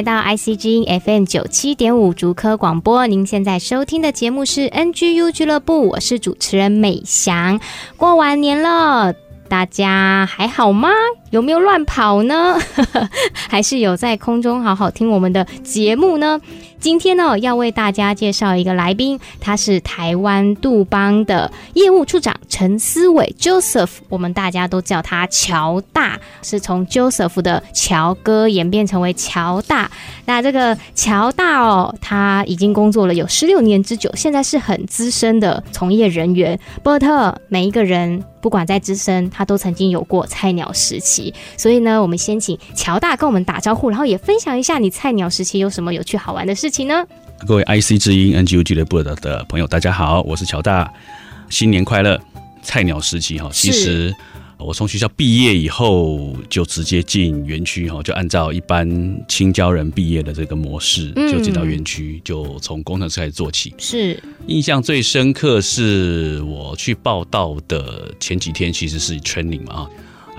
来到 IC 之音 FM 九七点五竹科广播，您现在收听的节目是 NGU 俱乐部，我是主持人美翔。过完年了，大家还好吗？有没有乱跑呢？还是有在空中好好听我们的节目呢？今天呢，要为大家介绍一个来宾，他是台湾杜邦的业务处长陈思伟 Joseph，我们大家都叫他乔大，是从 Joseph 的乔哥演变成为乔大。那这个乔大哦，他已经工作了有十六年之久，现在是很资深的从业人员。波特每一个人，不管在资深，他都曾经有过菜鸟时期。所以呢，我们先请乔大跟我们打招呼，然后也分享一下你菜鸟时期有什么有趣好玩的事情呢？各位 IC 之音 NGU 俱乐部的的朋友，大家好，我是乔大，新年快乐！菜鸟时期哈，其实我从学校毕业以后就直接进园区哈，就按照一般青椒人毕业的这个模式，就进到园区，就从工程师开始做起。是印象最深刻是我去报道的前几天，其实是 training 嘛啊。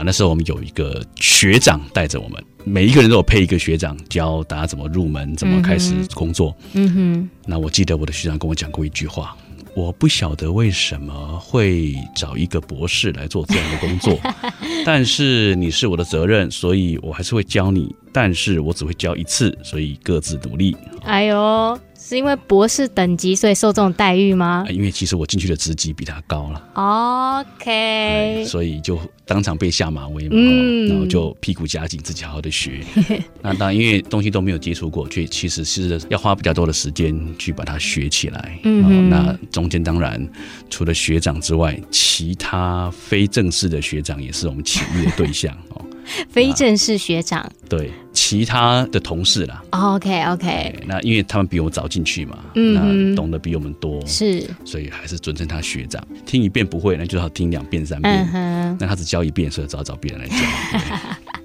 那时候我们有一个学长带着我们，每一个人都有配一个学长教大家怎么入门，怎么开始工作。嗯哼。那我记得我的学长跟我讲过一句话，我不晓得为什么会找一个博士来做这样的工作，但是你是我的责任，所以我还是会教你，但是我只会教一次，所以各自努力。哎呦。是因为博士等级，所以受这种待遇吗？因为其实我进去的职级比他高了。OK，所以就当场被下马威嘛，嗯、然后就屁股夹紧，自己好好的学。那当然，因为东西都没有接触过，却其实是要花比较多的时间去把它学起来。嗯，那中间当然除了学长之外，其他非正式的学长也是我们请益的对象哦。非正式学长，对其他的同事啦。OK OK，那因为他们比我早进去嘛，嗯，那懂得比我们多，是，所以还是尊称他学长。听一遍不会，那就要听两遍、三遍。嗯、那他只教一遍，所以只好找别人来教。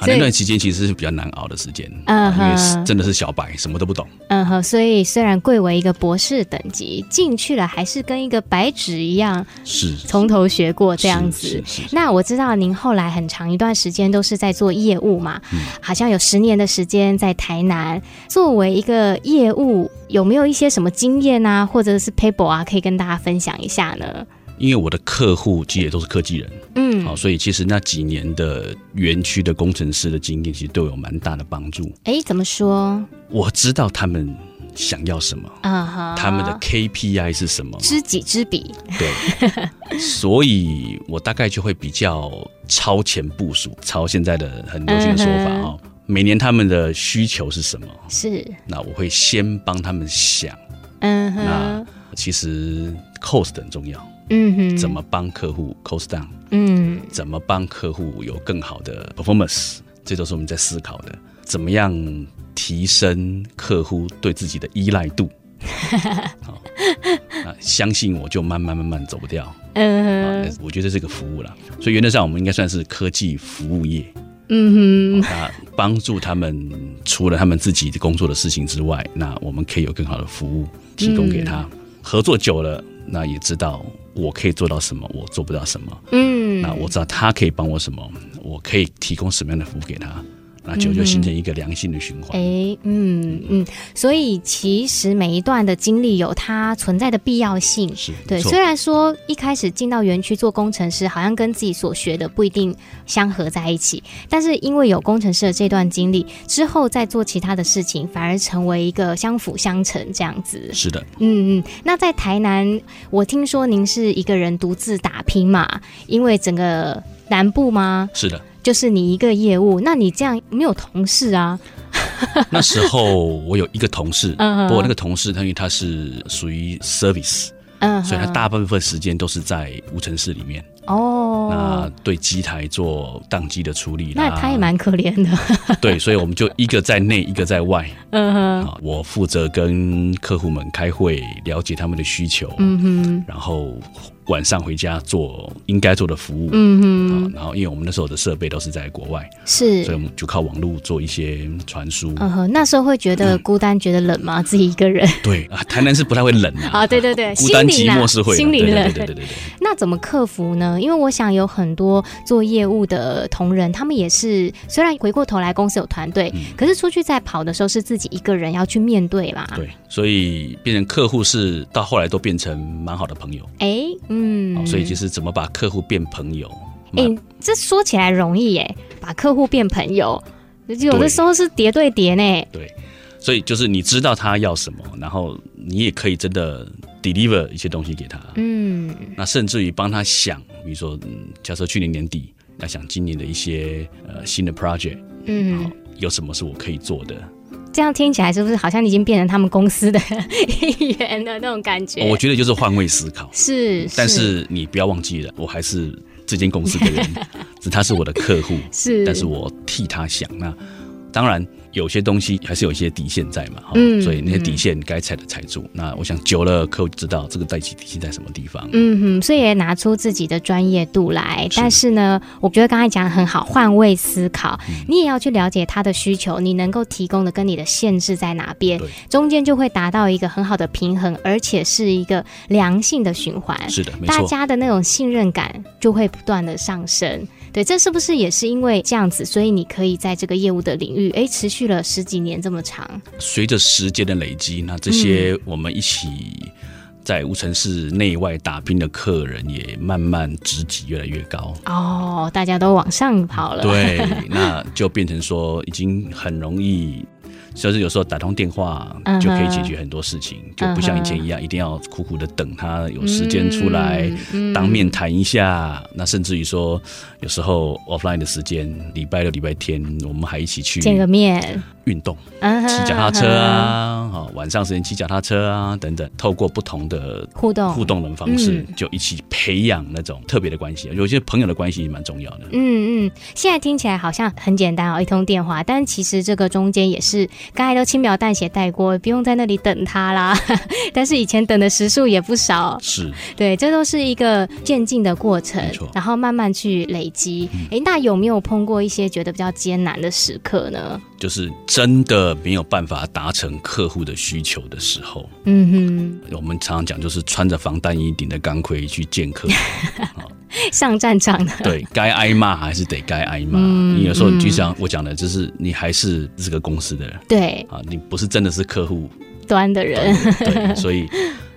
啊，那段期间其实是比较难熬的时间，嗯，因为真的是小白，什么都不懂，嗯哼，所以虽然贵为一个博士等级进去了，还是跟一个白纸一样，是从头学过这样子。那我知道您后来很长一段时间都是在做业务嘛，嗯，好像有十年的时间在台南。作为一个业务，有没有一些什么经验啊，或者是 paper 啊，可以跟大家分享一下呢？因为我的客户其实也都是科技人，嗯，好，所以其实那几年的园区的工程师的经验，其实都有蛮大的帮助。哎，怎么说？我知道他们想要什么，啊哈，他们的 KPI 是什么？知己知彼。对，所以我大概就会比较超前部署，超现在的很流行的说法啊，每年他们的需求是什么？是，那我会先帮他们想，嗯哼，那其实 cost 很重要。嗯哼，怎么帮客户 cost down？嗯，怎么帮客户有更好的 performance？这都是我们在思考的。怎么样提升客户对自己的依赖度？好，那相信我就慢慢慢慢走不掉。嗯哼，我觉得这是个服务了，所以原则上我们应该算是科技服务业。嗯哼，那帮助他们除了他们自己的工作的事情之外，那我们可以有更好的服务提供给他。嗯、合作久了，那也知道。我可以做到什么，我做不到什么。嗯，那我知道他可以帮我什么，我可以提供什么样的服务给他。那就就形成一个良性的循环。哎，嗯嗯，所以其实每一段的经历有它存在的必要性。是，对。虽然说一开始进到园区做工程师，好像跟自己所学的不一定相合在一起，但是因为有工程师的这段经历之后，再做其他的事情，反而成为一个相辅相成这样子。是的，嗯嗯。那在台南，我听说您是一个人独自打拼嘛？因为整个南部吗？是的。就是你一个业务，那你这样没有同事啊？那时候我有一个同事，不过那个同事他因为他是属于 service，嗯，所以他大部分时间都是在无尘室里面。哦，那对机台做宕机的处理，那他也蛮可怜的。对，所以我们就一个在内，一个在外。嗯哼，我负责跟客户们开会，了解他们的需求。嗯哼，然后。晚上回家做应该做的服务，嗯哼，然后因为我们那时候的设备都是在国外，是，所以我们就靠网络做一些传输。嗯哼，那时候会觉得孤单，觉得冷吗？自己一个人？对啊，台南是不太会冷啊。啊，对对对，孤单寂寞是会，心里冷。对对对对。那怎么克服呢？因为我想有很多做业务的同仁，他们也是虽然回过头来公司有团队，可是出去在跑的时候是自己一个人要去面对啦。对，所以变成客户是到后来都变成蛮好的朋友。哎，嗯，所以就是。是怎么把客户变朋友？哎、欸，这说起来容易耶，把客户变朋友，有的时候是叠对叠呢。对，所以就是你知道他要什么，然后你也可以真的 deliver 一些东西给他。嗯，那甚至于帮他想，比如说，嗯，假设去年年底要想今年的一些呃新的 project，嗯，有什么是我可以做的？这样听起来是不是好像已经变成他们公司的一员的那种感觉？我觉得就是换位思考，是。但是你不要忘记了，我还是这间公司的人，是他是我的客户，是。但是我替他想，那当然。有些东西还是有一些底线在嘛，嗯，所以那些底线该踩的踩住。嗯、那我想久了，客户知道这个在底线在什么地方。嗯哼，所以也拿出自己的专业度来。是但是呢，我觉得刚才讲的很好，换位思考，嗯、你也要去了解他的需求，你能够提供的跟你的限制在哪边，中间就会达到一个很好的平衡，而且是一个良性的循环。是的，没错，大家的那种信任感就会不断的上升。对，这是不是也是因为这样子，所以你可以在这个业务的领域，哎，持续了十几年这么长？随着时间的累积，那这些我们一起在无尘室内外打拼的客人，也慢慢职级越来越高。哦，大家都往上跑了。对，那就变成说，已经很容易。就是有时候打通电话就可以解决很多事情，uh huh. 就不像以前一样，一定要苦苦的等他有时间出来当面谈一下。Uh. 那甚至于说，有时候 offline 的时间，礼拜六、礼拜天，我们还一起去见个面。运动，骑脚踏车啊，好，晚上时间骑脚踏车啊，等等，透过不同的互动互动的方式，就一起培养那种特别的关系。有些朋友的关系也蛮重要的。嗯嗯，现在听起来好像很简单哦，一通电话，但其实这个中间也是刚才都轻描淡写带过，不用在那里等他啦。但是以前等的时数也不少，是。对，这都是一个渐进的过程，然后慢慢去累积。哎、嗯，那有没有碰过一些觉得比较艰难的时刻呢？就是真的没有办法达成客户的需求的时候，嗯哼，我们常常讲就是穿着防弹衣、顶着钢盔去见客户，上战场的。对，该挨骂还是得该挨骂。嗯、你有时候就像我讲的，就是你还是这个公司的人，对啊，你不是真的是客户端的人，对，所以。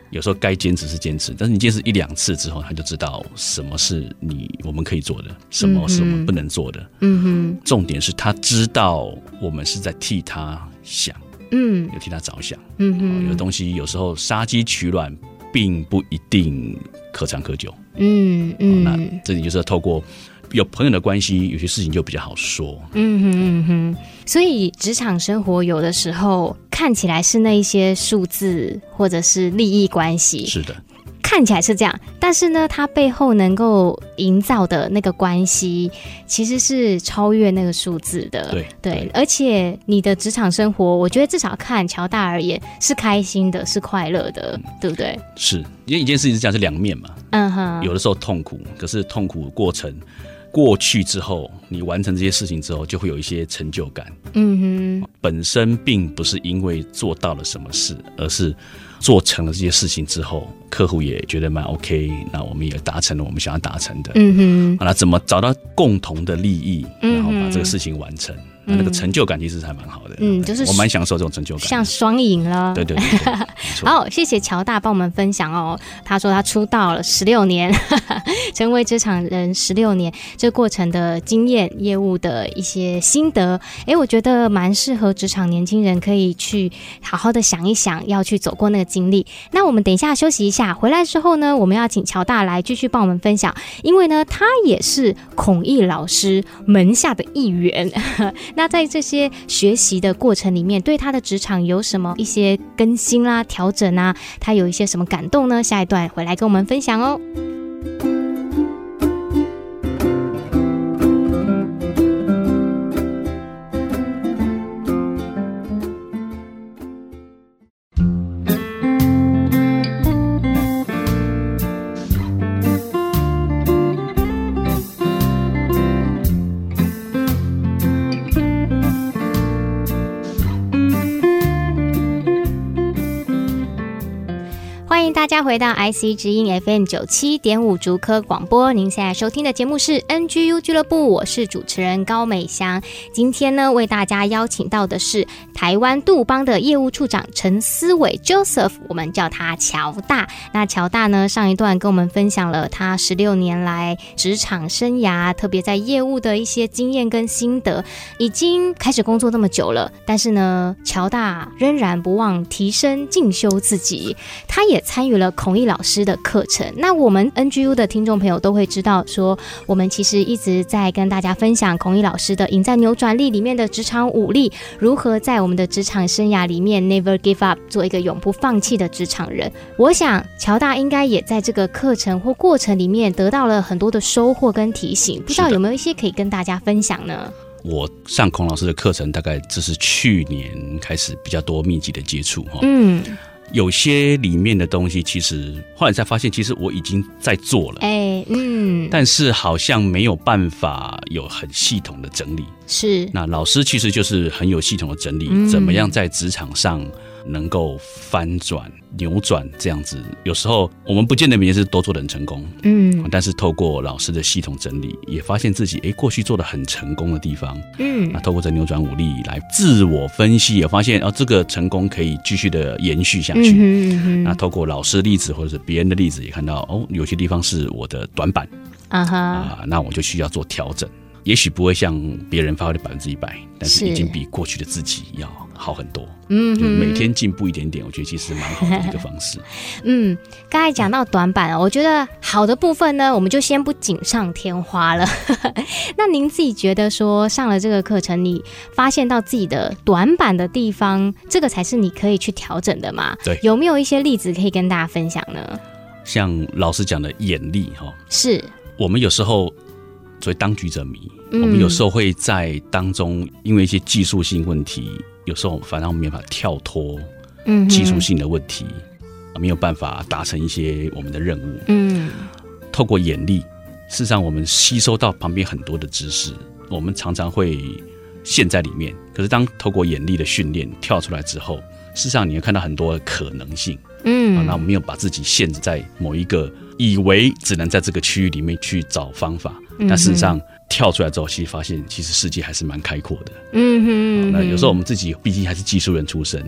有时候该坚持是坚持，但是你坚持一两次之后，他就知道什么是你我们可以做的，什么是我们不能做的。嗯哼，重点是他知道我们是在替他想，嗯，有替他着想。嗯哼，有的东西有时候杀鸡取卵，并不一定可长可久。嗯嗯，那这里就是要透过。有朋友的关系，有些事情就比较好说。嗯哼嗯哼，所以职场生活有的时候看起来是那一些数字或者是利益关系，是的，看起来是这样，但是呢，它背后能够营造的那个关系，其实是超越那个数字的。对对，而且你的职场生活，我觉得至少看乔大而言是开心的，是快乐的，嗯、对不对？是，因为一件事情是讲是两面嘛。嗯哼，有的时候痛苦，可是痛苦的过程。过去之后，你完成这些事情之后，就会有一些成就感。嗯哼，本身并不是因为做到了什么事，而是做成了这些事情之后，客户也觉得蛮 OK，那我们也达成了我们想要达成的。嗯哼，好，那怎么找到共同的利益，然后把这个事情完成？那个成就感其实还蛮好的，嗯，就是我蛮享受这种成就感，像双赢了。对对对，好，谢谢乔大帮我们分享哦。他说他出道了十六年，成为职场人十六年，这过程的经验、业务的一些心得，哎，我觉得蛮适合职场年轻人可以去好好的想一想，要去走过那个经历。那我们等一下休息一下，回来之后呢，我们要请乔大来继续帮我们分享，因为呢，他也是孔毅老师门下的一员。那在这些学习的过程里面，对他的职场有什么一些更新啦、调整啊？他有一些什么感动呢？下一段回来跟我们分享哦。回到 IC 之音 FM 九七点五竹科广播，您现在收听的节目是 NGU 俱乐部，我是主持人高美香。今天呢，为大家邀请到的是台湾杜邦的业务处长陈思伟 Joseph，我们叫他乔大。那乔大呢，上一段跟我们分享了他十六年来职场生涯，特别在业务的一些经验跟心得。已经开始工作那么久了，但是呢，乔大仍然不忘提升进修自己，他也参与。了孔毅老师的课程，那我们 NGU 的听众朋友都会知道，说我们其实一直在跟大家分享孔毅老师的《赢在扭转力》里面的职场武力，如何在我们的职场生涯里面 never give up，做一个永不放弃的职场人。我想乔大应该也在这个课程或过程里面得到了很多的收获跟提醒，不知道有没有一些可以跟大家分享呢？我上孔老师的课程，大概这是去年开始比较多密集的接触哈。嗯。有些里面的东西，其实后来才发现，其实我已经在做了。哎，嗯，但是好像没有办法有很系统的整理。是，那老师其实就是很有系统的整理，怎么样在职场上。能够翻转、扭转这样子，有时候我们不见得每件事都做得很成功，嗯，但是透过老师的系统整理，也发现自己哎过去做的很成功的地方，嗯，那透过这扭转武力来自我分析，也发现哦这个成功可以继续的延续下去，嗯嗯嗯，那透过老师的例子或者是别人的例子，也看到哦有些地方是我的短板，啊哈，啊，那我就需要做调整。也许不会像别人发挥的百分之一百，但是。已经比过去的自己要好很多。嗯，就每天进步一点点，我觉得其实蛮好的一个方式。嗯，刚才讲到短板，我觉得好的部分呢，我们就先不锦上添花了。那您自己觉得说上了这个课程，你发现到自己的短板的地方，这个才是你可以去调整的吗？对，有没有一些例子可以跟大家分享呢？像老师讲的眼力哈，是我们有时候。所以当局者迷，我们有时候会在当中，因为一些技术性问题，有时候反而没办法跳脱，嗯，技术性的问题，没有办法达成一些我们的任务。嗯，透过眼力，事实上我们吸收到旁边很多的知识，我们常常会陷在里面。可是当透过眼力的训练跳出来之后，事实上你会看到很多的可能性。嗯，那我们没有把自己限制在某一个，以为只能在这个区域里面去找方法。但事实上，跳出来之后，其实发现其实世界还是蛮开阔的。嗯哼，那有时候我们自己毕竟还是技术人出身，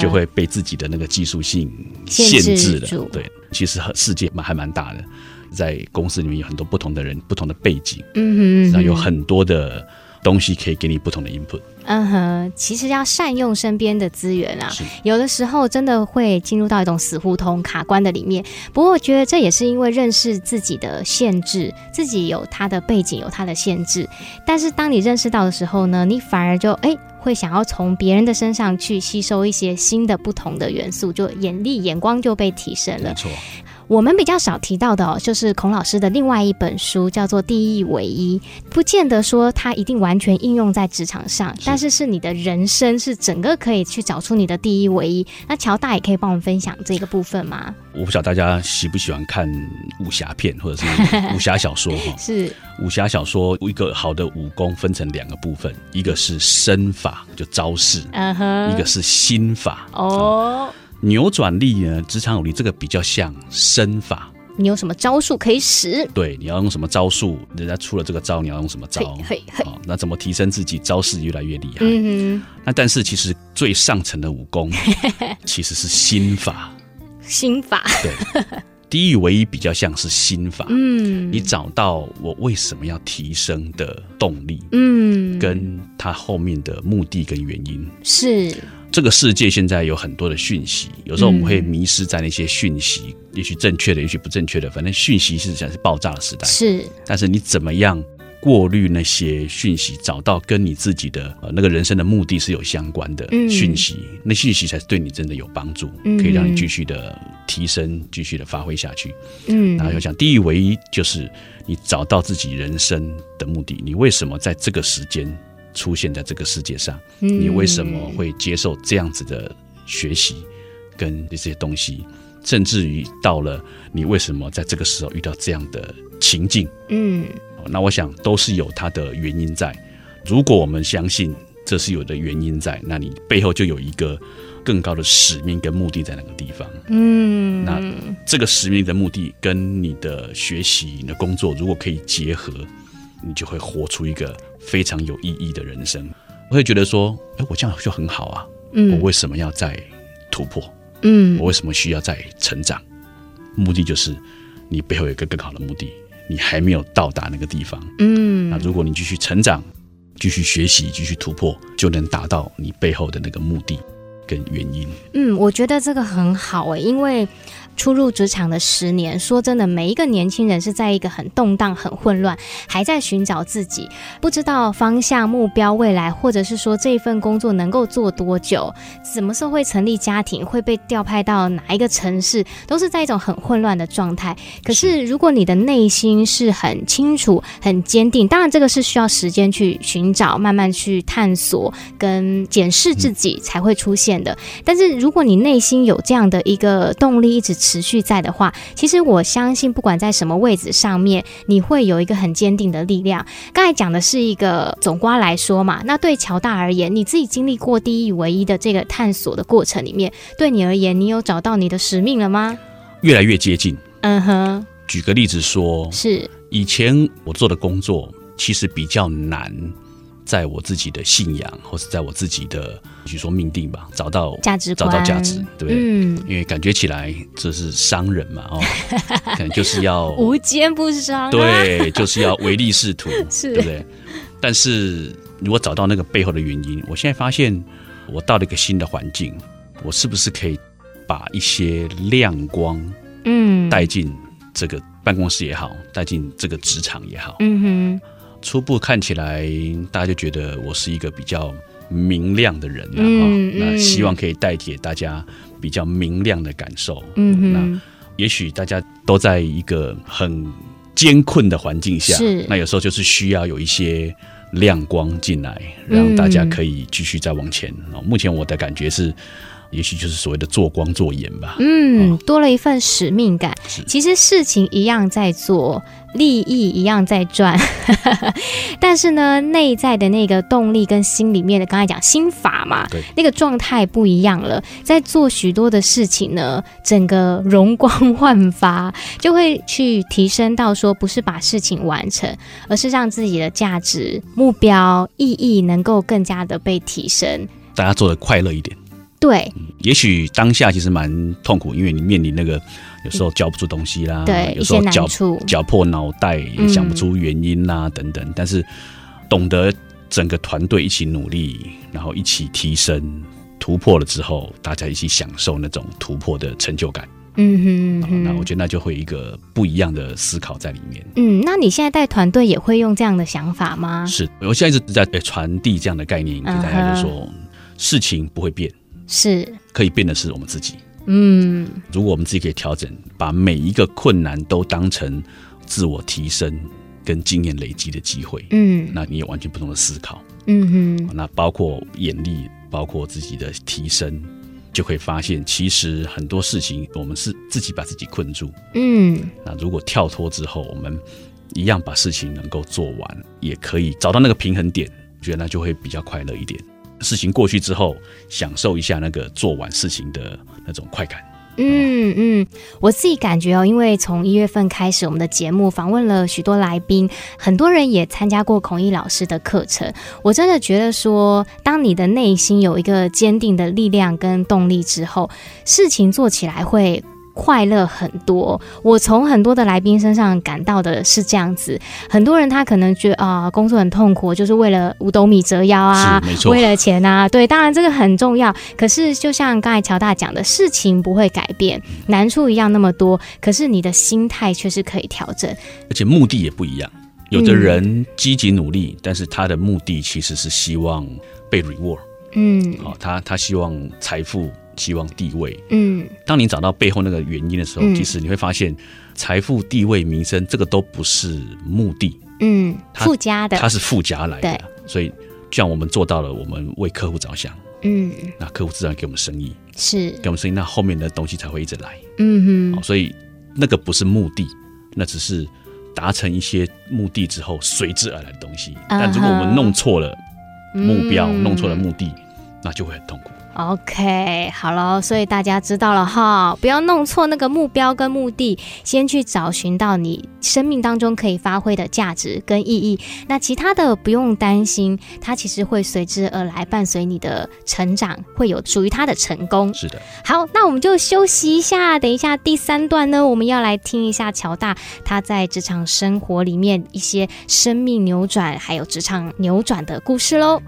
就会被自己的那个技术性限制了。对，其实世界蛮还蛮大的，在公司里面有很多不同的人，不同的背景。嗯哼，然后有很多的东西可以给你不同的 input。嗯哼，其实要善用身边的资源啊，有的时候真的会进入到一种死胡同卡关的里面。不过我觉得这也是因为认识自己的限制，自己有他的背景，有他的限制。但是当你认识到的时候呢，你反而就哎会想要从别人的身上去吸收一些新的不同的元素，就眼力眼光就被提升了。没错。我们比较少提到的哦，就是孔老师的另外一本书，叫做《第一唯一》，不见得说它一定完全应用在职场上，但是是你的人生是整个可以去找出你的第一唯一。那乔大也可以帮我们分享这个部分吗？我不晓得大家喜不喜欢看武侠片或者是武侠小说哈？是武侠小说，一个好的武功分成两个部分，一个是身法，就招式；嗯哼，一个是心法。哦。扭转力呢？职场有力这个比较像身法。你有什么招数可以使？对，你要用什么招数？人家出了这个招，你要用什么招？嘿，嘿，哦，那怎么提升自己？招式越来越厉害。那但是其实最上层的武功 其实是心法。心法。对。第一唯一比较像是心法，嗯，你找到我为什么要提升的动力，嗯，跟他后面的目的跟原因是。这个世界现在有很多的讯息，有时候我们会迷失在那些讯息，嗯、也许正确的，也许不正确的，反正讯息是讲是爆炸的时代，是。但是你怎么样过滤那些讯息，找到跟你自己的呃那个人生的目的是有相关的讯息，嗯、那讯息才是对你真的有帮助，嗯、可以让你继续的提升，继续的发挥下去。嗯，然后又讲第一唯一就是你找到自己人生的目的，你为什么在这个时间出现在这个世界上，你为什么会接受这样子的学习跟这些东西，甚至于到了你为什么在这个时候遇到这样的情境？嗯，那我想都是有它的原因在。如果我们相信这是有的原因在，那你背后就有一个更高的使命跟目的在那个地方。嗯，那这个使命的目的跟你的学习、你的工作如果可以结合，你就会活出一个。非常有意义的人生，我会觉得说，哎，我这样就很好啊。嗯，我为什么要再突破？嗯，我为什么需要再成长？目的就是你背后有一个更好的目的，你还没有到达那个地方。嗯，那如果你继续成长，继续学习，继续突破，就能达到你背后的那个目的跟原因。嗯，我觉得这个很好哎，因为。初入职场的十年，说真的，每一个年轻人是在一个很动荡、很混乱，还在寻找自己，不知道方向、目标、未来，或者是说这一份工作能够做多久，什么时候会成立家庭，会被调派到哪一个城市，都是在一种很混乱的状态。可是，如果你的内心是很清楚、很坚定，当然这个是需要时间去寻找、慢慢去探索跟检视自己才会出现的。但是，如果你内心有这样的一个动力，一直。持续在的话，其实我相信，不管在什么位置上面，你会有一个很坚定的力量。刚才讲的是一个总瓜来说嘛，那对乔大而言，你自己经历过第一唯一的这个探索的过程里面，对你而言，你有找到你的使命了吗？越来越接近。嗯哼。举个例子说，是以前我做的工作，其实比较难。在我自己的信仰，或是在我自己的，比如说命定吧，找到价值，找到价值，对不对？嗯，因为感觉起来这是商人嘛，哦，可能就是要 无奸不商，对，就是要唯利是图，是，对不对？但是如果找到那个背后的原因，我现在发现，我到了一个新的环境，我是不是可以把一些亮光，嗯，带进这个办公室也好，带进这个职场也好，嗯哼。初步看起来，大家就觉得我是一个比较明亮的人，嗯嗯、那希望可以带给大家比较明亮的感受。嗯嗯，那也许大家都在一个很艰困的环境下，是那有时候就是需要有一些亮光进来，让大家可以继续再往前。嗯、目前我的感觉是。也许就是所谓的做光做眼吧。嗯，多了一份使命感。是其实事情一样在做，利益一样在赚，但是呢，内在的那个动力跟心里面的，刚才讲心法嘛，对，那个状态不一样了。在做许多的事情呢，整个容光焕发，就会去提升到说，不是把事情完成，而是让自己的价值、目标、意义能够更加的被提升。大家做的快乐一点。对、嗯，也许当下其实蛮痛苦，因为你面临那个有时候交不出东西啦，对，有时候绞绞破脑袋也想不出原因啦、嗯、等等。但是懂得整个团队一起努力，然后一起提升突破了之后，大家一起享受那种突破的成就感。嗯哼，那我觉得那就会有一个不一样的思考在里面。嗯，那你现在带团队也会用这样的想法吗？是，我现在一直在传递这样的概念给大家，就是说、uh huh、事情不会变。是可以变的是我们自己。嗯，如果我们自己可以调整，把每一个困难都当成自我提升跟经验累积的机会，嗯，那你有完全不同的思考。嗯哼，那包括眼力，包括自己的提升，就会发现其实很多事情我们是自己把自己困住。嗯，那如果跳脱之后，我们一样把事情能够做完，也可以找到那个平衡点，觉得那就会比较快乐一点。事情过去之后，享受一下那个做完事情的那种快感。嗯嗯，我自己感觉哦，因为从一月份开始，我们的节目访问了许多来宾，很多人也参加过孔毅老师的课程。我真的觉得说，当你的内心有一个坚定的力量跟动力之后，事情做起来会快乐很多。我从很多的来宾身上感到的是这样子，很多人他可能觉得啊、呃，工作很痛苦，就是为了五斗米折腰啊，为了钱啊。对，当然这个很重要。可是就像刚才乔大讲的，事情不会改变，难处一样那么多，可是你的心态却是可以调整，而且目的也不一样。有的人积极努力，嗯，但是他的目的其实是希望被 reward。嗯，好，他他希望财富。希望地位，嗯，当你找到背后那个原因的时候，嗯、其实你会发现，财富、地位、名声，这个都不是目的，嗯，附加的，它是附加来的。所以，像我们做到了，我们为客户着想，嗯，那客户自然给我们生意，是。给我们生意，那后面的东西才会一直来，嗯哼。所以那个不是目的，那只是达成一些目的之后随之而来的东西。嗯、但如果我们弄错了目标，嗯、弄错了目的，那就会很痛苦。OK，好了，所以大家知道了哈，不要弄错那个目标跟目的，先去找寻到你生命当中可以发挥的价值跟意义。那其他的不用担心，它其实会随之而来，伴随你的成长，会有属于它的成功。是的，好，那我们就休息一下，等一下第三段呢，我们要来听一下乔大他在职场生活里面一些生命扭转，还有职场扭转的故事喽。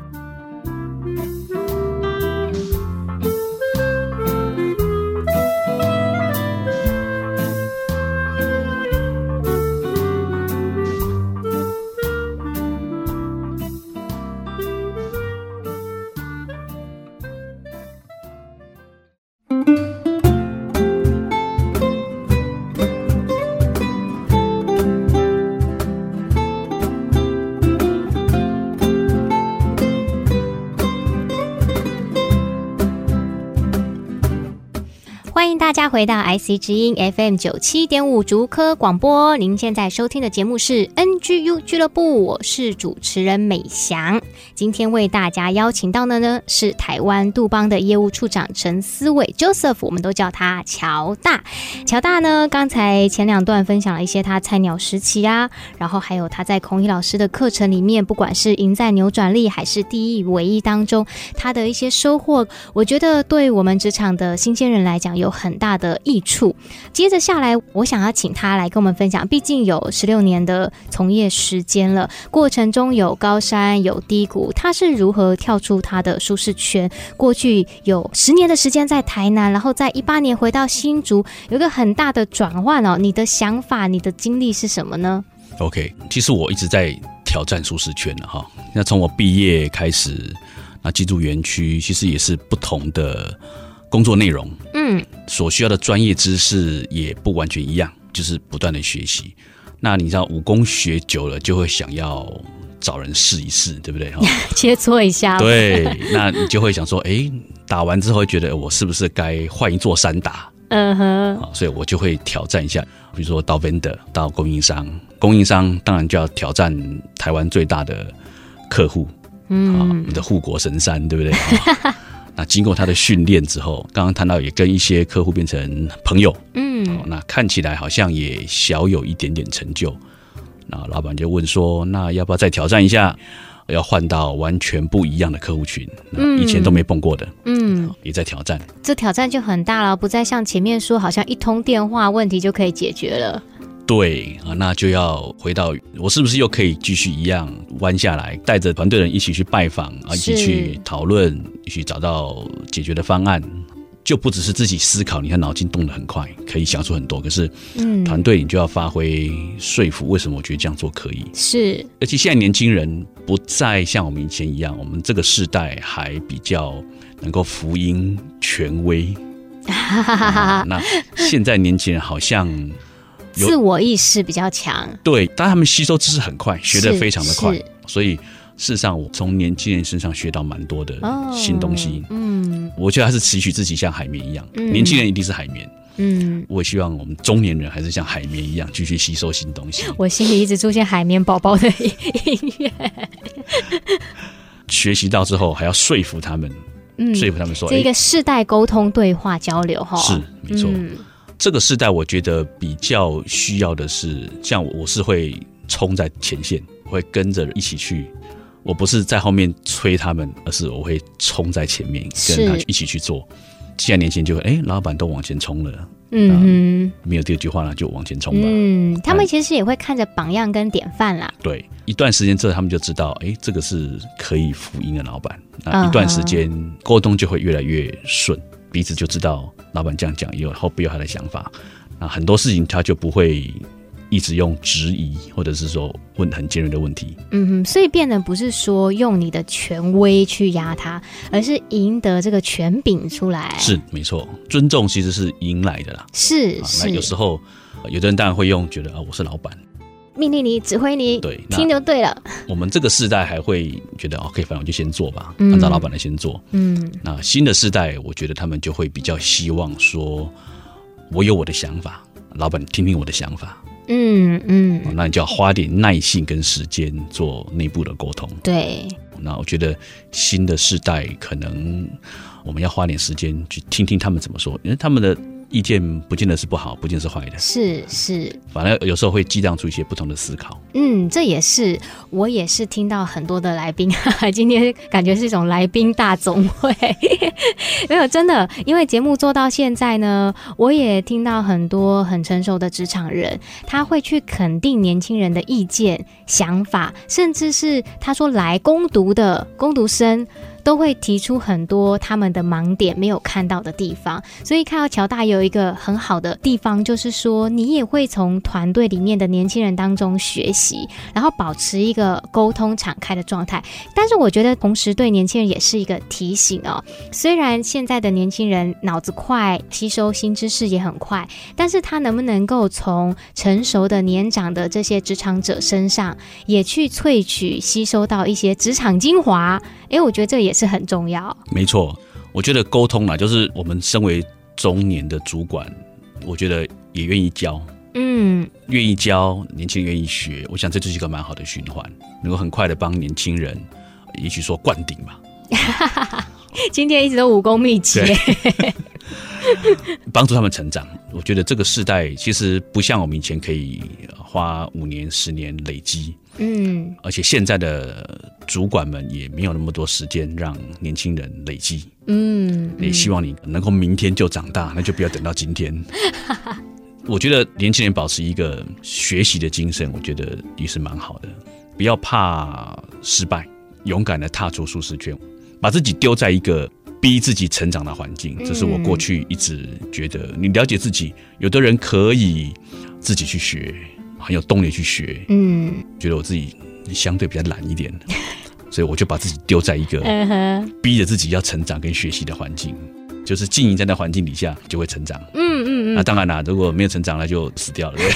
家回到 IC 之音 FM 九七点五竹科广播，您现在收听的节目是 NGU 俱乐部，我是主持人美翔。今天为大家邀请到的呢是台湾杜邦的业务处长陈思伟 Joseph，我们都叫他乔大。乔大呢，刚才前两段分享了一些他菜鸟时期啊，然后还有他在孔乙老师的课程里面，不管是赢在扭转力还是第一唯一当中，他的一些收获，我觉得对我们职场的新鲜人来讲有很大的益处。接着下来，我想要请他来跟我们分享，毕竟有十六年的从业时间了，过程中有高山有低谷，他是如何跳出他的舒适圈？过去有十年的时间在台南，然后在一八年回到新竹，有一个很大的转换哦。你的想法，你的经历是什么呢？OK，其实我一直在挑战舒适圈的哈。那从我毕业开始，那进驻园区，其实也是不同的。工作内容，嗯，所需要的专业知识也不完全一样，就是不断的学习。那你知道武功学久了，就会想要找人试一试，对不对？切磋一下。对，那你就会想说，哎，打完之后会觉得我是不是该换一座山打？嗯哼。所以我就会挑战一下，比如说到 vendor，到供应商，供应商当然就要挑战台湾最大的客户，嗯，你的护国神山，对不对？那经过他的训练之后，刚刚谈到也跟一些客户变成朋友，嗯，那看起来好像也小有一点点成就。那老板就问说：“那要不要再挑战一下？要换到完全不一样的客户群，以前都没碰过的，嗯，也在挑战。这挑战就很大了，不再像前面说，好像一通电话问题就可以解决了。”对啊，那就要回到我是不是又可以继续一样弯下来，带着团队人一起去拜访啊，一起去讨论，一起找到解决的方案，就不只是自己思考。你看脑筋动得很快，可以想出很多。可是，嗯，团队你就要发挥说服，为什么我觉得这样做可以？是，而且现在年轻人不再像我们以前一样，我们这个世代还比较能够服膺权威。啊，那现在年轻人好像。自我意识比较强，对，但他们吸收知识很快，学得非常的快，所以事实上我从年轻人身上学到蛮多的新东西。哦、嗯，我觉得还是期许自己像海绵一样，嗯、年轻人一定是海绵。嗯，我希望我们中年人还是像海绵一样继续吸收新东西。我心里一直出现海绵宝宝的音乐，学习到之后还要说服他们，嗯、说服他们说，这一个世代沟通、对话、交流，哈，是没错。嗯这个时代，我觉得比较需要的是，像我是会冲在前线，会跟着一起去。我不是在后面催他们，而是我会冲在前面，跟他一起去做。现在年轻人就会，哎、欸，老板都往前冲了，嗯，没有第二句话了，就往前冲吧。嗯，他们其实也会看着榜样跟典范啦。对，一段时间之后，他们就知道，哎、欸，这个是可以福音的老板。那一段时间沟通就会越来越顺，彼此就知道老板这样讲有后背有他的想法。那很多事情他就不会。一直用质疑，或者是说问很尖锐的问题，嗯哼，所以变得不是说用你的权威去压他，而是赢得这个权柄出来。是没错，尊重其实是赢来的啦。是是，那有时候有的人当然会用觉得啊，我是老板，命令你，指挥你，对，听就对了。我们这个世代还会觉得 OK，反正我就先做吧，按照老板的先做。嗯，那新的世代，我觉得他们就会比较希望说，我有我的想法，老板听听我的想法。嗯嗯，那你就要花点耐性跟时间做内部的沟通。对，那我觉得新的世代可能我们要花点时间去听听他们怎么说，因为他们的。意见不见得是不好，不见得是坏的，是是，反正有时候会激荡出一些不同的思考。嗯，这也是我也是听到很多的来宾，今天感觉是一种来宾大总会，没有真的，因为节目做到现在呢，我也听到很多很成熟的职场人，他会去肯定年轻人的意见、想法，甚至是他说来攻读的攻读生。都会提出很多他们的盲点没有看到的地方，所以看到乔大有一个很好的地方，就是说你也会从团队里面的年轻人当中学习，然后保持一个沟通敞开的状态。但是我觉得同时对年轻人也是一个提醒哦。虽然现在的年轻人脑子快，吸收新知识也很快，但是他能不能够从成熟的年长的这些职场者身上，也去萃取吸收到一些职场精华？诶，我觉得这也是很重要。没错，我觉得沟通啊，就是我们身为中年的主管，我觉得也愿意教，嗯，愿意教年轻人愿意学，我想这就是一个蛮好的循环，能够很快的帮年轻人，也许说灌顶吧。今天一直都武功秘籍，帮助他们成长。我觉得这个时代其实不像我们以前可以花五年、十年累积。嗯，而且现在的主管们也没有那么多时间让年轻人累积。嗯，也希望你能够明天就长大，那就不要等到今天。我觉得年轻人保持一个学习的精神，我觉得也是蛮好的。不要怕失败，勇敢的踏出舒适圈，把自己丢在一个逼自己成长的环境。这是我过去一直觉得，你了解自己，有的人可以自己去学。很有动力去学，嗯，觉得我自己相对比较懒一点，所以我就把自己丢在一个逼着自己要成长跟学习的环境，就是经营在那环境底下就会成长，嗯嗯嗯。那当然啦，如果没有成长，那就死掉了。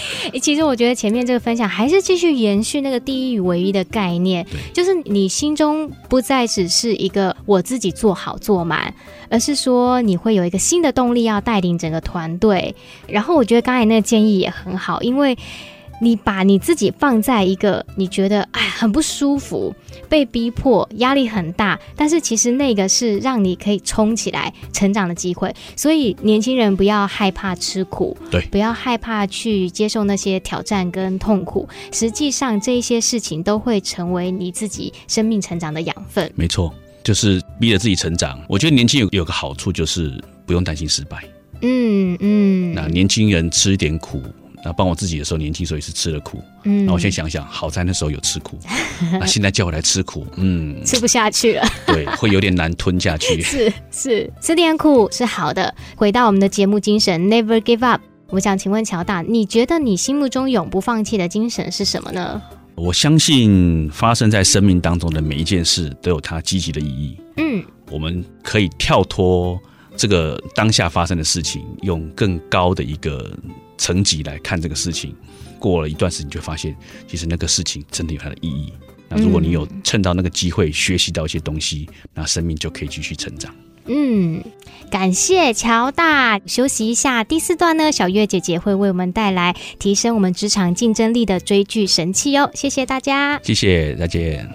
对其实我觉得前面这个分享还是继续延续那个第一与唯一的概念，就是你心中不再只是一个我自己做好做满，而是说你会有一个新的动力要带领整个团队。然后我觉得刚才那个建议也很好，因为。你把你自己放在一个你觉得哎很不舒服、被逼迫、压力很大，但是其实那个是让你可以冲起来成长的机会。所以年轻人不要害怕吃苦，对，不要害怕去接受那些挑战跟痛苦。实际上这一些事情都会成为你自己生命成长的养分。没错，就是逼着自己成长。我觉得年轻有有个好处就是不用担心失败。嗯嗯，那年轻人吃一点苦。那帮我自己的时候，年轻时候也是吃了苦。嗯，那我现在想想，好在那时候有吃苦。那现在叫我来吃苦，嗯，吃不下去了。对，会有点难吞下去。是是，吃点苦是好的。回到我们的节目精神，Never give up。我想请问乔大，你觉得你心目中永不放弃的精神是什么呢？我相信发生在生命当中的每一件事都有它积极的意义。嗯，我们可以跳脱这个当下发生的事情，用更高的一个。层级来看这个事情，过了一段时间，就发现其实那个事情真的有它的意义。那如果你有趁到那个机会学习到一些东西，那生命就可以继续成长。嗯，感谢乔大。休息一下，第四段呢，小月姐姐会为我们带来提升我们职场竞争力的追剧神器哦。谢谢大家，谢谢，再见。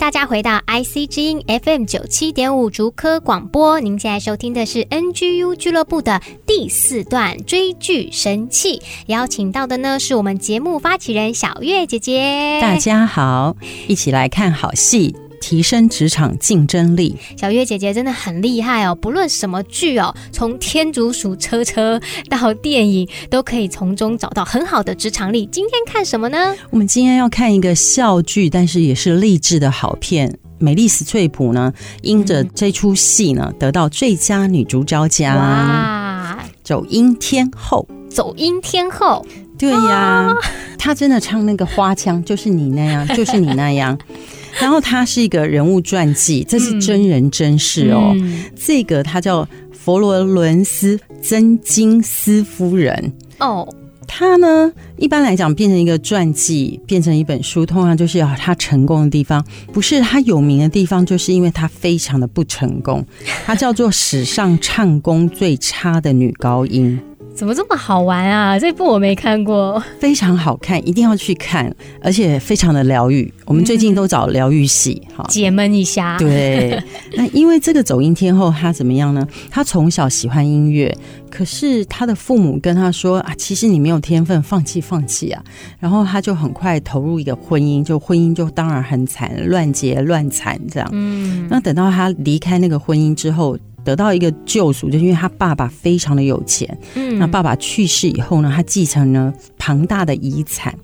大家回到 IC 之音 FM 九七点五竹科广播。您现在收听的是 NGU 俱乐部的第四段追剧神器，邀请到的呢是我们节目发起人小月姐姐。大家好，一起来看好戏。提升职场竞争力，小月姐姐真的很厉害哦！不论什么剧哦，从天竺鼠车车到电影，都可以从中找到很好的职场力。今天看什么呢？我们今天要看一个笑剧，但是也是励志的好片。美丽史翠普呢，因着这出戏呢，得到最佳女主角奖。哇！走音天后，走音天后，对呀、啊，她真的唱那个花腔，就是你那样，就是你那样。然后它是一个人物传记，这是真人真事哦。嗯、这个他叫佛罗伦斯·曾金斯夫人哦。他呢，一般来讲变成一个传记，变成一本书，通常就是要他成功的地方，不是他有名的地方，就是因为他非常的不成功。他叫做史上唱功最差的女高音。怎么这么好玩啊？这部我没看过，非常好看，一定要去看，而且非常的疗愈。我们最近都找疗愈系，哈、嗯，解闷一下。对，那因为这个走音天后，她怎么样呢？她从小喜欢音乐，可是她的父母跟她说啊，其实你没有天分，放弃，放弃啊。然后她就很快投入一个婚姻，就婚姻就当然很惨，乱结乱惨这样。嗯，那等到她离开那个婚姻之后。得到一个救赎，就是因为他爸爸非常的有钱。嗯，那爸爸去世以后呢，他继承了庞大的遗产。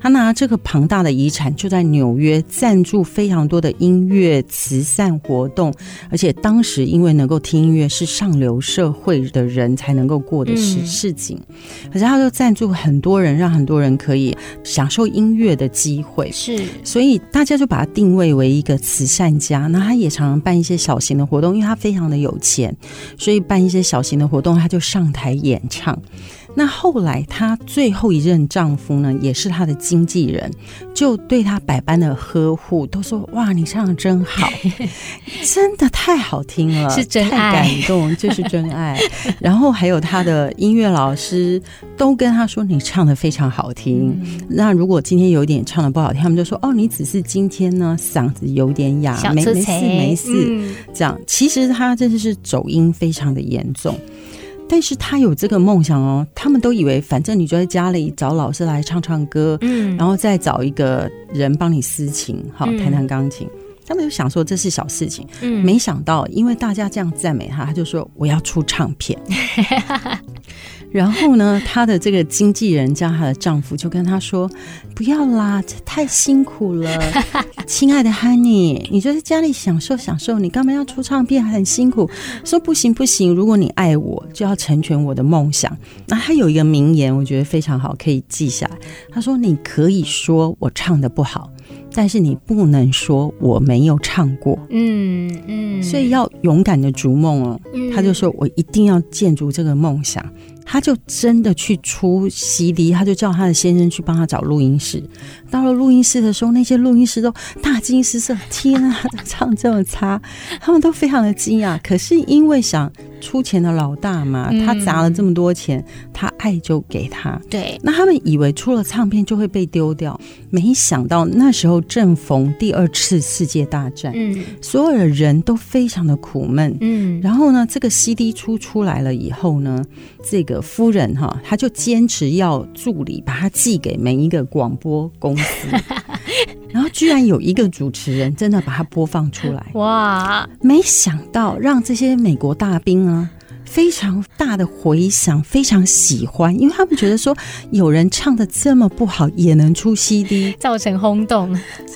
他拿这个庞大的遗产，就在纽约赞助非常多的音乐慈善活动。而且当时因为能够听音乐是上流社会的人才能够过的事事情，可是他就赞助很多人，让很多人可以享受音乐的机会。是，所以大家就把他定位为一个慈善家。那他也常常办一些小型的活动，因为他非常的有钱，所以办一些小型的活动，他就上台演唱。那后来，她最后一任丈夫呢，也是她的经纪人，就对她百般的呵护，都说：“哇，你唱的真好，真的太好听了，是真爱，太感动，这是真爱。”然后还有她的音乐老师都跟她说：“你唱的非常好听。嗯”那如果今天有点唱的不好听，他们就说：“哦，你只是今天呢嗓子有点哑，没没事没事。嗯”这样，其实她真的是走音非常的严重。但是他有这个梦想哦，他们都以为反正你就在家里找老师来唱唱歌，嗯，然后再找一个人帮你私琴，好弹弹钢琴，嗯，他们就想说这是小事情，嗯，没想到因为大家这样赞美他，他就说我要出唱片。然后呢，她的这个经纪人加她的丈夫就跟她说：“不要啦，这太辛苦了，亲爱的 Honey，你就在家里享受享受，你干嘛要出唱片？很辛苦。”说不行不行，如果你爱我，就要成全我的梦想。那她有一个名言，我觉得非常好，可以记下来。她说：“你可以说我唱的不好，但是你不能说我没有唱过。”嗯嗯，所以要勇敢的逐梦哦。他就说：“我一定要建筑这个梦想。”他就真的去出 CD，他就叫他的先生去帮他找录音室。到了录音室的时候，那些录音师都大惊失色：“天啊，他唱这么差！” 他们都非常的惊讶。可是因为想出钱的老大嘛，他砸了这么多钱，他爱就给他。对，那他们以为出了唱片就会被丢掉，没想到那时候正逢第二次世界大战，嗯，所有的人都非常的苦闷，嗯。然后呢，这个 CD 出出来了以后呢，这个。夫人哈，她就坚持要助理把她寄给每一个广播公司，然后居然有一个主持人真的把它播放出来，哇！没想到让这些美国大兵啊非常大的回响，非常喜欢，因为他们觉得说有人唱的这么不好也能出 CD，造成轰动，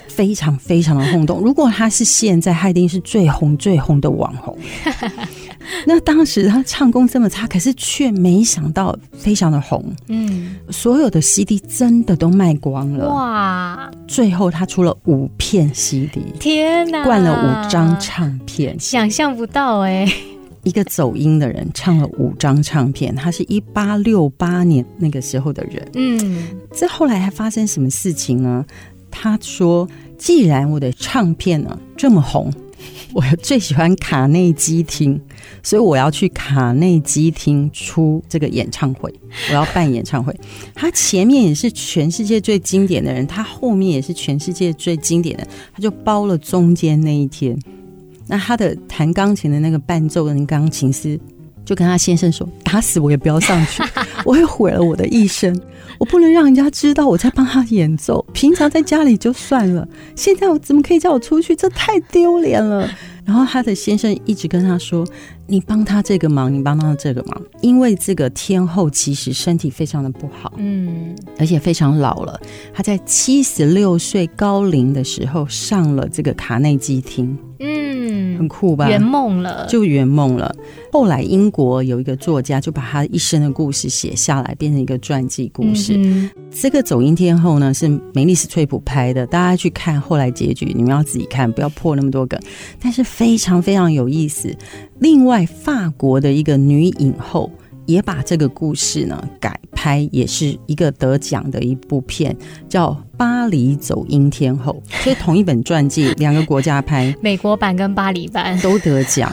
非常非常的轰动。如果他是现在，他一定是最红最红的网红。那当时他唱功这么差，可是却没想到非常的红，嗯，所有的 CD 真的都卖光了，哇！最后他出了五片 CD，天哪，灌了五张唱片，想象不到哎、欸，一个走音的人唱了五张唱片，他是一八六八年那个时候的人，嗯，这后来还发生什么事情呢？他说，既然我的唱片呢这么红。我最喜欢卡内基厅，所以我要去卡内基厅出这个演唱会，我要办演唱会。他前面也是全世界最经典的人，他后面也是全世界最经典的，他就包了中间那一天。那他的弹钢琴的那个伴奏的钢琴师，就跟他先生说：“打死我也不要上去，我会毁了我的一生。我不能让人家知道我在帮他演奏。平常在家里就算了，现在我怎么可以叫我出去？这太丢脸了。”然后他的先生一直跟他说：“你帮他这个忙，你帮他这个忙，因为这个天后其实身体非常的不好，嗯，而且非常老了。他在七十六岁高龄的时候上了这个卡内基厅。”嗯，很酷吧？圆梦了，就圆梦了。后来英国有一个作家就把他一生的故事写下来，变成一个传记故事。嗯、这个走音天后呢是梅丽史翠普拍的，大家去看后来结局，你们要自己看，不要破那么多梗。但是非常非常有意思。另外，法国的一个女影后。也把这个故事呢改拍，也是一个得奖的一部片，叫《巴黎走音天后》。所以同一本传记，两个国家拍，美国版跟巴黎版都得奖，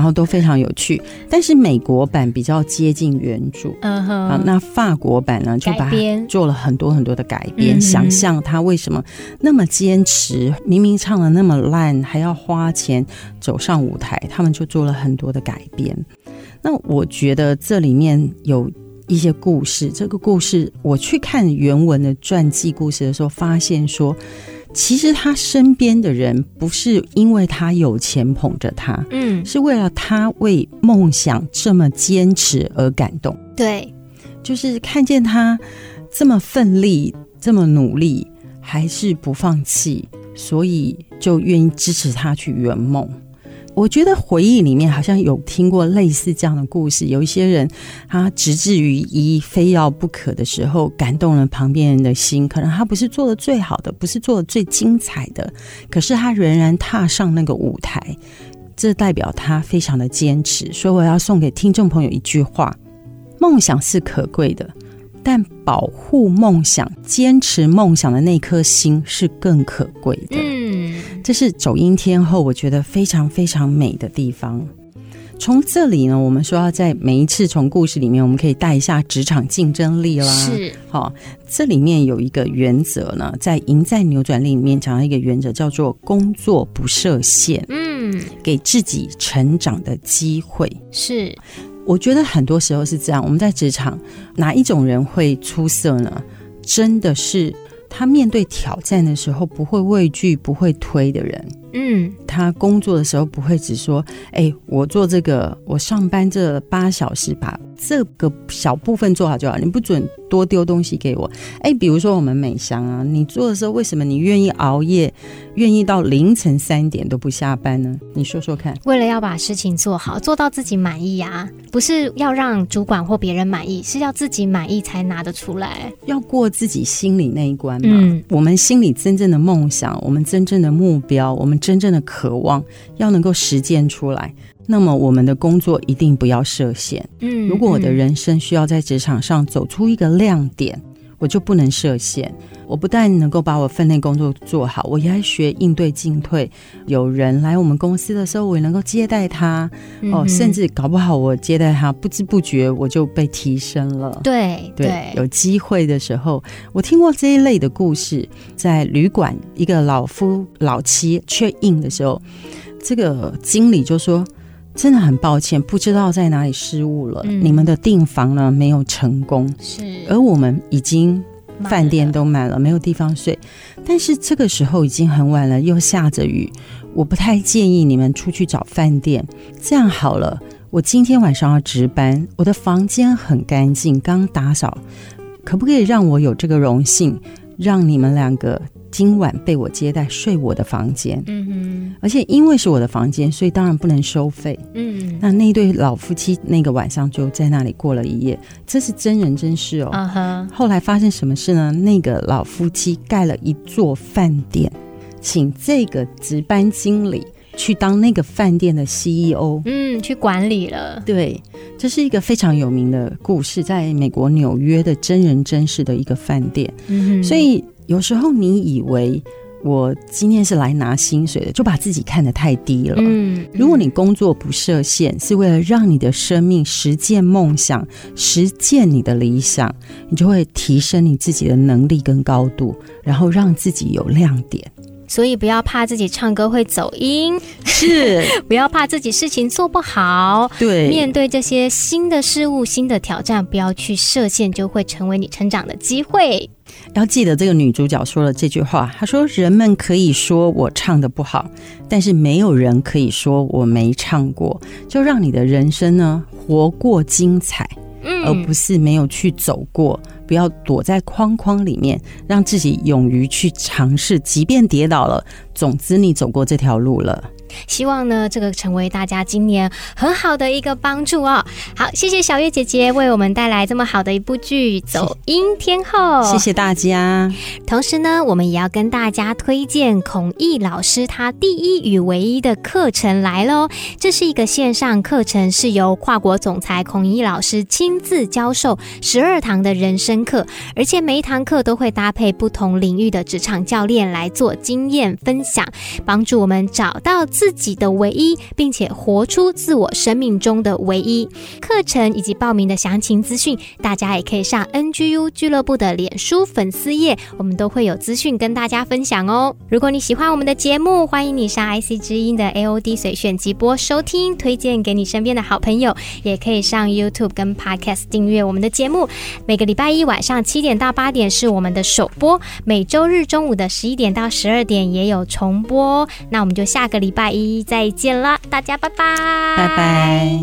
然后都非常有趣。但是美国版比较接近原著，嗯哼。啊，那法国版呢就把它做了很多很多的改编，想象他为什么那么坚持，明明唱的那么烂，还要花钱走上舞台，他们就做了很多的改编。那我觉得这里面有一些故事。这个故事我去看原文的传记故事的时候，发现说，其实他身边的人不是因为他有钱捧着他，嗯，是为了他为梦想这么坚持而感动。对，就是看见他这么奋力、这么努力，还是不放弃，所以就愿意支持他去圆梦。我觉得回忆里面好像有听过类似这样的故事，有一些人他直至于一非要不可的时候，感动了旁边人的心。可能他不是做的最好的，不是做的最精彩的，可是他仍然踏上那个舞台，这代表他非常的坚持。所以我要送给听众朋友一句话：梦想是可贵的，但保护梦想、坚持梦想的那颗心是更可贵的。嗯。这是走阴天后，我觉得非常非常美的地方。从这里呢，我们说要在每一次从故事里面，我们可以带一下职场竞争力啦。是，好、哦，这里面有一个原则呢，在赢在扭转力里面讲到一个原则，叫做工作不设限。嗯，给自己成长的机会。是，我觉得很多时候是这样。我们在职场，哪一种人会出色呢？真的是。他面对挑战的时候不会畏惧、不会推的人。嗯，他工作的时候不会只说：“哎，我做这个，我上班这八小时把这个小部分做好就好，你不准多丢东西给我。”哎，比如说我们美香啊，你做的时候为什么你愿意熬夜，愿意到凌晨三点都不下班呢？你说说看。为了要把事情做好，做到自己满意啊，不是要让主管或别人满意，是要自己满意才拿得出来，要过自己心里那一关嘛。嗯，我们心里真正的梦想，我们真正的目标，我们。真正的渴望要能够实践出来，那么我们的工作一定不要设限。嗯，如果我的人生需要在职场上走出一个亮点，我就不能设限。我不但能够把我分内工作做好，我也要学应对进退。有人来我们公司的时候，我也能够接待他。嗯、哦，甚至搞不好我接待他，不知不觉我就被提升了。对对，对，有机会的时候，我听过这一类的故事。在旅馆，一个老夫老妻 check in 的时候，这个经理就说：“真的很抱歉，不知道在哪里失误了。嗯、你们的订房呢没有成功，是而我们已经。”饭店都满了，没有地方睡。但是这个时候已经很晚了，又下着雨。我不太建议你们出去找饭店。这样好了，我今天晚上要值班，我的房间很干净，刚打扫。可不可以让我有这个荣幸，让你们两个？今晚被我接待，睡我的房间。嗯哼，而且因为是我的房间，所以当然不能收费。嗯，那那对老夫妻那个晚上就在那里过了一夜，这是真人真事哦。后来发生什么事呢？那个老夫妻盖了一座饭店，请这个值班经理去当那个饭店的 CEO。嗯，去管理了。对，这是一个非常有名的故事，在美国纽约的真人真事的一个饭店。嗯，所以。有时候你以为我今天是来拿薪水的，就把自己看得太低了。嗯，如果你工作不设限，是为了让你的生命实践梦想，实践你的理想，你就会提升你自己的能力跟高度，然后让自己有亮点。所以不要怕自己唱歌会走音，是 不要怕自己事情做不好。对，面对这些新的事物、新的挑战，不要去设限，就会成为你成长的机会。要记得这个女主角说了这句话，她说：“人们可以说我唱的不好，但是没有人可以说我没唱过。”就让你的人生呢，活过精彩。嗯，而不是没有去走过，不要躲在框框里面，让自己勇于去尝试，即便跌倒了，总之你走过这条路了。希望呢，这个成为大家今年很好的一个帮助哦。好，谢谢小月姐姐为我们带来这么好的一部剧《走音天后》，谢谢大家。同时呢，我们也要跟大家推荐孔毅老师他第一与唯一的课程来喽。这是一个线上课程，是由跨国总裁孔毅老师亲自教授十二堂的人生课，而且每一堂课都会搭配不同领域的职场教练来做经验分享，帮助我们找到。自己的唯一，并且活出自我生命中的唯一。课程以及报名的详情资讯，大家也可以上 NGU 俱乐部的脸书粉丝页，我们都会有资讯跟大家分享哦。如果你喜欢我们的节目，欢迎你上 IC 之音的 AOD 随选集播收听，推荐给你身边的好朋友。也可以上 YouTube 跟 Podcast 订阅我们的节目。每个礼拜一晚上七点到八点是我们的首播，每周日中午的十一点到十二点也有重播。那我们就下个礼拜。一再见了，大家拜拜，拜拜。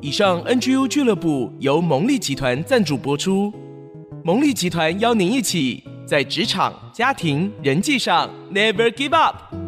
以上 NGU 俱乐部由蒙利集团赞助播出。蒙利集团邀您一起在职场、家庭、人际上 Never give up。